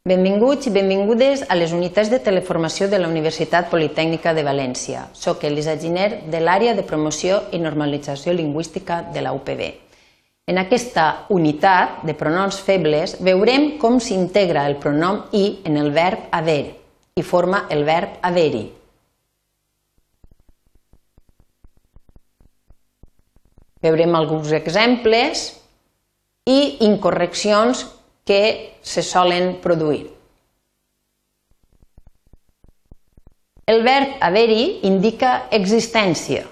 Benvinguts i benvingudes a les unitats de teleformació de la Universitat Politècnica de València. Soc Elisa Giner, de l'àrea de promoció i normalització lingüística de la UPB. En aquesta unitat de pronoms febles veurem com s'integra el pronom i en el verb haver i forma el verb haver-hi. Veurem alguns exemples i incorreccions que se solen produir. El verb haver-hi indica existència.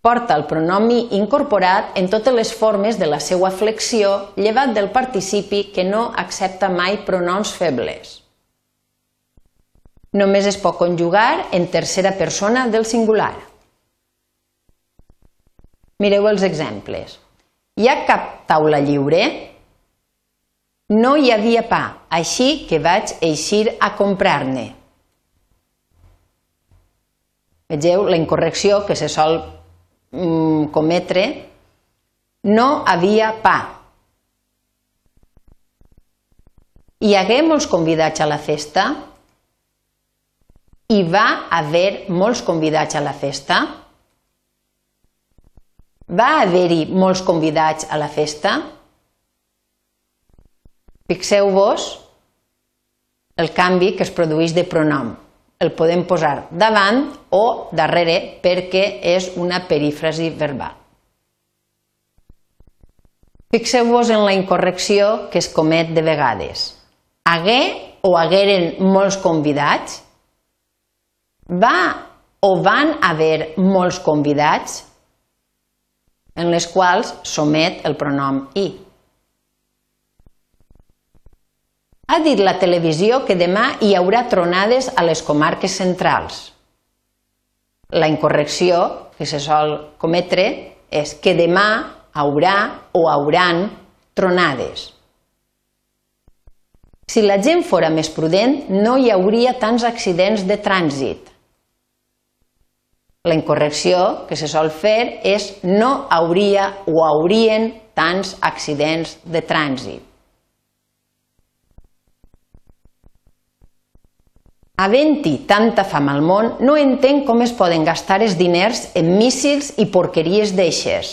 Porta el pronomi incorporat en totes les formes de la seva flexió, llevat del participi que no accepta mai pronoms febles. Només es pot conjugar en tercera persona del singular. Mireu els exemples. Hi ha cap taula lliure? No hi havia pa, així que vaig eixir a comprar-ne. Vegeu la incorrecció que se sol mm, cometre. No havia pa. Hi hagué molts convidats a la festa? Hi va haver molts convidats a la festa? Va haver-hi molts convidats a la festa? Fixeu-vos el canvi que es produeix de pronom. El podem posar davant o darrere perquè és una perífrasi verbal. Fixeu-vos en la incorrecció que es comet de vegades. Hagué o hagueren molts convidats? Va o van haver molts convidats? En les quals s'omet el pronom i. Ha dit la televisió que demà hi haurà tronades a les comarques centrals. La incorrecció que se sol cometre és que demà haurà o hauran tronades. Si la gent fora més prudent, no hi hauria tants accidents de trànsit. La incorrecció que se sol fer és no hauria o haurien tants accidents de trànsit. Havent-hi tanta fam al món, no entenc com es poden gastar els diners en míssils i porqueries d'eixes.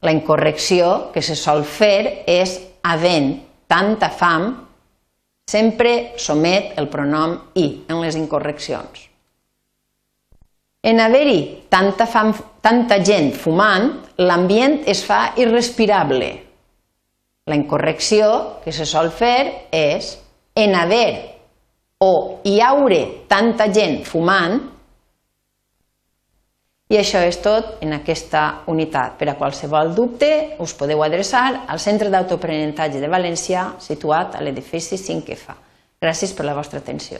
La incorrecció que se sol fer és havent tanta fam, sempre somet el pronom i en les incorreccions. En haver-hi tanta, fam, tanta gent fumant, l'ambient es fa irrespirable. La incorrecció que se sol fer és en haver o hi haurà tanta gent fumant i això és tot en aquesta unitat. Per a qualsevol dubte us podeu adreçar al Centre d'Autoaprenentatge de València situat a l'edifici 5F. Gràcies per la vostra atenció.